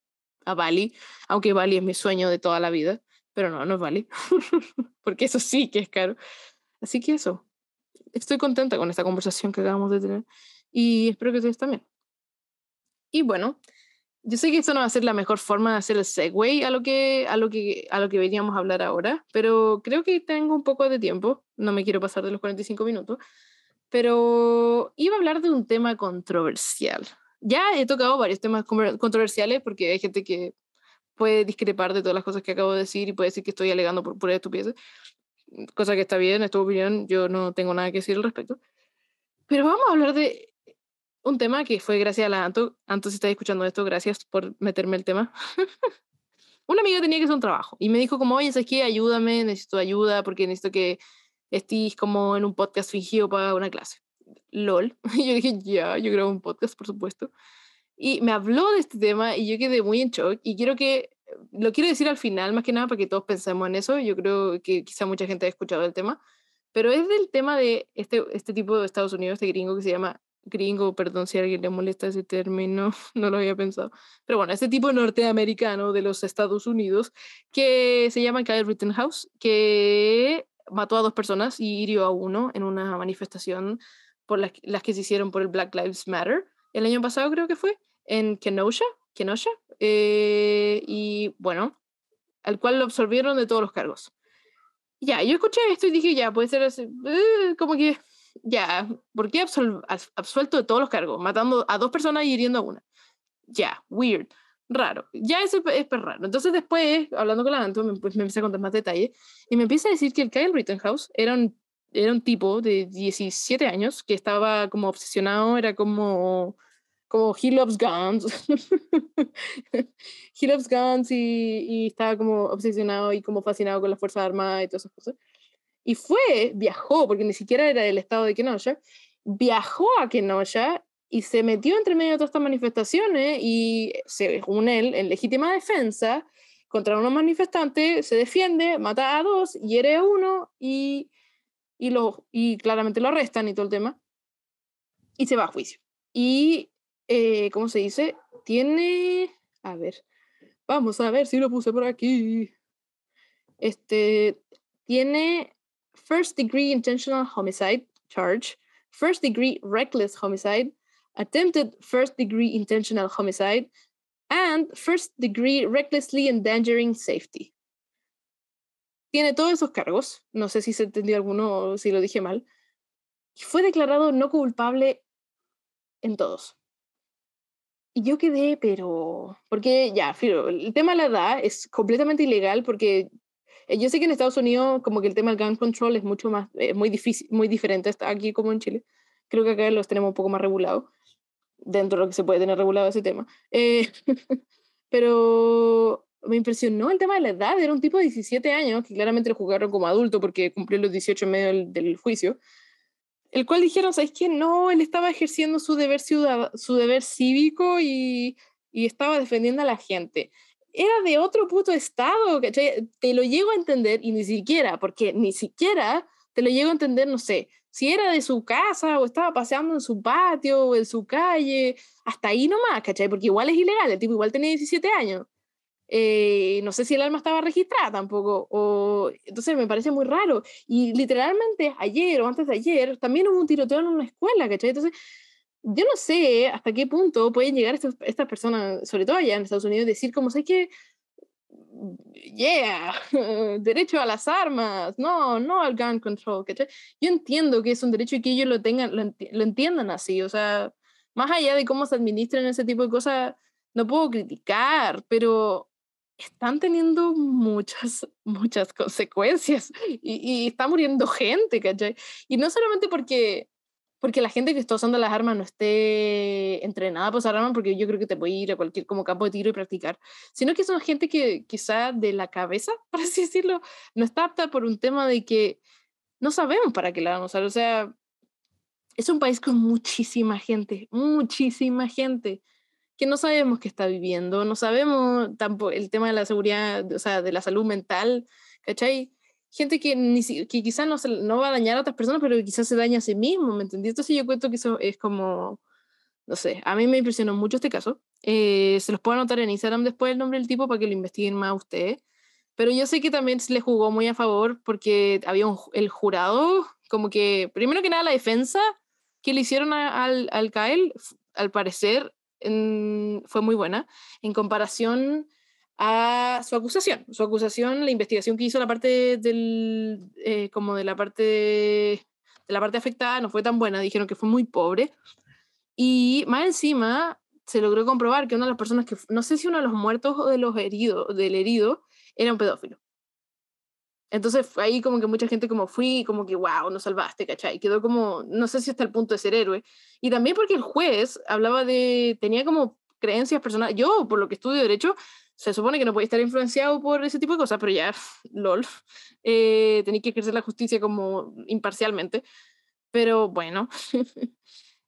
A: a Bali, aunque Bali es mi sueño de toda la vida, pero no, no es Bali, porque eso sí que es caro. Así que eso, estoy contenta con esta conversación que acabamos de tener y espero que ustedes también. Y bueno, yo sé que esto no va a ser la mejor forma de hacer el segue a lo que, a lo que, a lo que veníamos a hablar ahora, pero creo que tengo un poco de tiempo, no me quiero pasar de los 45 minutos, pero iba a hablar de un tema controversial. Ya he tocado varios temas controversiales porque hay gente que puede discrepar de todas las cosas que acabo de decir y puede decir que estoy alegando por pura estupidez, cosa que está bien, es tu opinión, yo no tengo nada que decir al respecto. Pero vamos a hablar de un tema que fue gracias a la Anto. Anto, si estás escuchando esto, gracias por meterme el tema. Una amiga tenía que hacer un trabajo y me dijo como, oye, ¿sabes qué? Ayúdame, necesito ayuda porque necesito que estés como en un podcast fingido para una clase. LOL. Y yo dije, ya, yo grabo un podcast, por supuesto. Y me habló de este tema y yo quedé muy en shock y quiero que lo quiero decir al final, más que nada, para que todos pensemos en eso. Yo creo que quizá mucha gente ha escuchado el tema, pero es del tema de este, este tipo de Estados Unidos, este gringo que se llama gringo, perdón si a alguien le molesta ese término, no lo había pensado, pero bueno, este tipo norteamericano de los Estados Unidos que se llama Kyle Rittenhouse, que mató a dos personas y hirió a uno en una manifestación por las, las que se hicieron por el Black Lives Matter el año pasado creo que fue, en Kenosha, Kenosha, eh, y bueno, al cual lo absolvieron de todos los cargos. Ya, yo escuché esto y dije, ya, puede ser así, eh, como que, ya, ¿por qué absuelto de todos los cargos? Matando a dos personas y hiriendo a una. Ya, weird, raro. Ya eso es, raro. Entonces después, hablando con la Anto, me, pues, me empecé a contar más detalles y me empieza a decir que el Kyle Rittenhouse era un, era un tipo de 17 años que estaba como obsesionado, era como como He Loves Guns. he Loves Guns y, y, estaba como obsesionado y como fascinado con las Fuerzas Armadas y todas esas cosas. y fue, viajó, porque ni siquiera era del estado de Kenosha, viajó a Kenosha y se metió entre medio de todas estas manifestaciones y, según él, en legítima defensa, contra unos manifestantes, se defiende, mata a dos, hiere a uno y, y, lo, y claramente lo arrestan y todo el tema. Y se va a juicio. Y, eh, ¿cómo se dice? Tiene, a ver, vamos a ver si lo puse por aquí. Este, tiene first degree intentional homicide charge, first degree reckless homicide, attempted first degree intentional homicide, and first degree recklessly endangering safety. Tiene todos esos cargos, no sé si se entendió alguno o si lo dije mal, y fue declarado no culpable en todos. Y yo quedé, pero, porque ya, el tema de la edad es completamente ilegal porque eh, yo sé que en Estados Unidos como que el tema del gun control es mucho más, eh, muy difícil, muy diferente hasta aquí como en Chile. Creo que acá los tenemos un poco más regulados, dentro de lo que se puede tener regulado ese tema. Eh, pero me impresionó el tema de la edad, era un tipo de 17 años, que claramente lo jugaron como adulto porque cumplió los 18 en medio del, juicio, el cual dijeron, ¿sabes qué? No, él estaba ejerciendo su deber, ciudad, su deber cívico y, y estaba defendiendo a la gente era de otro puto estado, ¿cachai? Te lo llego a entender y ni siquiera, porque ni siquiera te lo llego a entender, no sé, si era de su casa o estaba paseando en su patio o en su calle, hasta ahí nomás, ¿cachai? Porque igual es ilegal, el tipo igual tenía 17 años. Eh, no sé si el alma estaba registrada tampoco, o, entonces me parece muy raro. Y literalmente ayer o antes de ayer también hubo un tiroteo en una escuela, ¿cachai? Entonces yo no sé hasta qué punto pueden llegar estas, estas personas, sobre todo allá en Estados Unidos, decir como, sé que, yeah, derecho a las armas, no, no al gun control, Yo entiendo que es un derecho y que ellos lo tengan, lo, lo entiendan así, o sea, más allá de cómo se administran ese tipo de cosas, no puedo criticar, pero están teniendo muchas, muchas consecuencias y, y está muriendo gente, ¿cachai? Y no solamente porque porque la gente que está usando las armas no esté entrenada para usar armas, porque yo creo que te puede ir a cualquier como campo de tiro y practicar, sino que son gente que quizá de la cabeza, por así decirlo, no está apta por un tema de que no sabemos para qué la vamos a usar. O sea, es un país con muchísima gente, muchísima gente que no sabemos qué está viviendo, no sabemos tampoco el tema de la seguridad, o sea, de la salud mental, ¿cachai? gente que, ni, que quizás no, no va a dañar a otras personas, pero quizás se daña a sí mismo, ¿me entendí? Entonces yo cuento que eso es como, no sé, a mí me impresionó mucho este caso. Eh, se los puedo anotar en Instagram después el nombre del tipo para que lo investiguen más ustedes. Pero yo sé que también se le jugó muy a favor porque había un, el jurado, como que, primero que nada, la defensa que le hicieron al, al Kyle, al parecer, fue muy buena en comparación a su acusación. Su acusación, la investigación que hizo la parte del, eh, como de la parte la parte afectada no fue tan buena, dijeron que fue muy pobre. Y más encima se logró comprobar que una de las personas que, no sé si uno de los muertos o de los heridos, del herido, era un pedófilo. Entonces ahí como que mucha gente como fui, como que, wow, nos salvaste, ¿cachai? Quedó como, no sé si hasta el punto de ser héroe. Y también porque el juez hablaba de, tenía como creencias personales. Yo, por lo que estudio derecho, se supone que no puede estar influenciado por ese tipo de cosas, pero ya, lol, eh, tenéis que ejercer la justicia como imparcialmente. Pero bueno,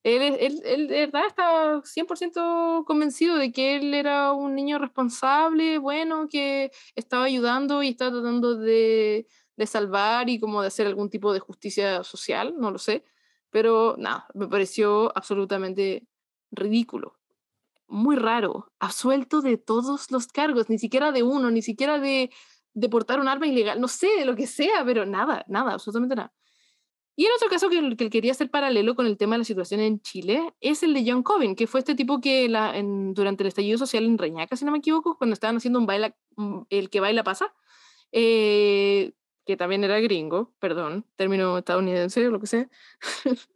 A: él, él, él, de verdad estaba 100% convencido de que él era un niño responsable, bueno, que estaba ayudando y estaba tratando de, de salvar y como de hacer algún tipo de justicia social, no lo sé. Pero nada, me pareció absolutamente ridículo muy raro, absuelto de todos los cargos, ni siquiera de uno, ni siquiera de, de portar un arma ilegal, no sé, lo que sea, pero nada, nada, absolutamente nada. Y el otro caso que, que quería hacer paralelo con el tema de la situación en Chile es el de John Covin, que fue este tipo que la, en, durante el estallido social en Reñaca, si no me equivoco, cuando estaban haciendo un baile, el que baila pasa, eh, que también era gringo, perdón, término estadounidense o lo que sea,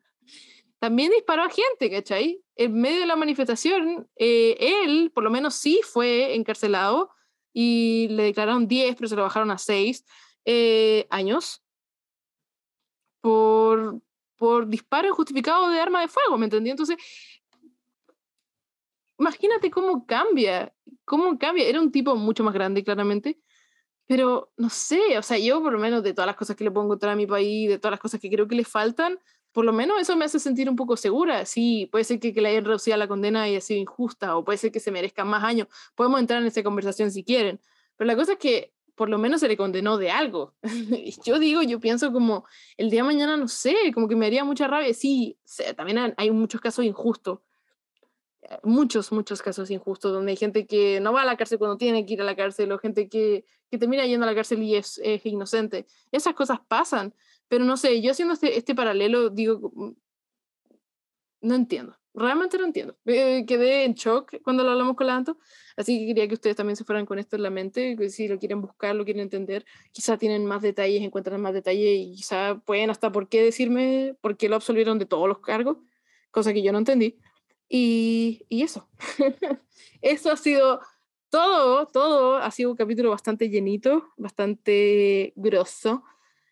A: también disparó a gente, ¿cachai? En medio de la manifestación, eh, él por lo menos sí fue encarcelado y le declararon 10, pero se lo bajaron a 6 eh, años por, por disparo injustificado de arma de fuego, ¿me entendí? Entonces, imagínate cómo cambia, cómo cambia. Era un tipo mucho más grande, claramente, Pero no sé, o sea, yo por lo menos de todas las cosas que le puedo encontrar a mi país, de todas las cosas que creo que le faltan, por lo menos eso me hace sentir un poco segura. Sí, puede ser que, que le hayan reducido la condena haya sido injusta, o puede ser que se merezcan más años. Podemos entrar en esa conversación si quieren. Pero la cosa es que por lo menos se le condenó de algo. yo digo, yo pienso como el día de mañana, no sé, como que me haría mucha rabia. Sí, también hay muchos casos injustos, muchos, muchos casos injustos, donde hay gente que no va a la cárcel cuando tiene que ir a la cárcel, o gente que, que termina yendo a la cárcel y es, es, inocente. Esas cosas pasan, pero no sé, yo haciendo este, este paralelo, digo, mm, no entiendo, realmente no entiendo. Eh, quedé en shock cuando lo hablamos con la Anto, así que quería que ustedes también se fueran con esto en la mente, que si lo quieren buscar, lo quieren entender, quizá tienen más detalles, encuentran más detalles y quizá pueden hasta por qué decirme por qué lo absolvieron de todos los cargos, cosa que yo no entendí. Y, y eso. eso ha sido todo, todo. Ha sido un capítulo bastante llenito, bastante grosso.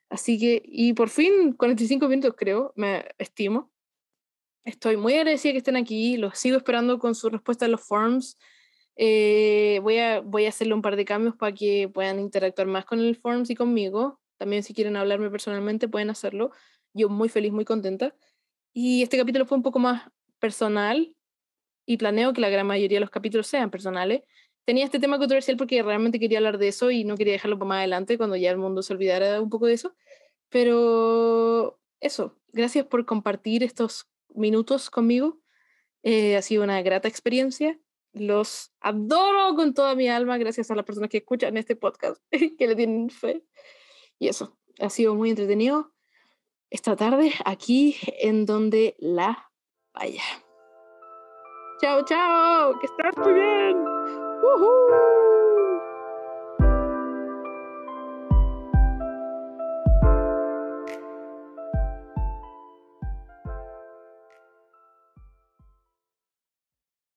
A: Así que, y por fin, 45 minutos creo, me estimo. Estoy muy agradecida que estén aquí, los sigo esperando con su respuesta a los forms. Eh, voy, a, voy a hacerle un par de cambios para que puedan interactuar más con el forms y conmigo. También si quieren hablarme personalmente pueden hacerlo. Yo muy feliz, muy contenta. Y este capítulo fue un poco más personal y planeo que la gran mayoría de los capítulos sean personales. Tenía este tema controversial porque realmente quería hablar de eso y no quería dejarlo para más adelante cuando ya el mundo se olvidara un poco de eso. Pero eso, gracias por compartir estos minutos conmigo. Eh, ha sido una grata experiencia. Los adoro con toda mi alma gracias a las personas que escuchan este podcast, que le tienen fe. Y eso, ha sido muy entretenido esta tarde aquí en donde la vaya. Chao, chao, que estás muy bien.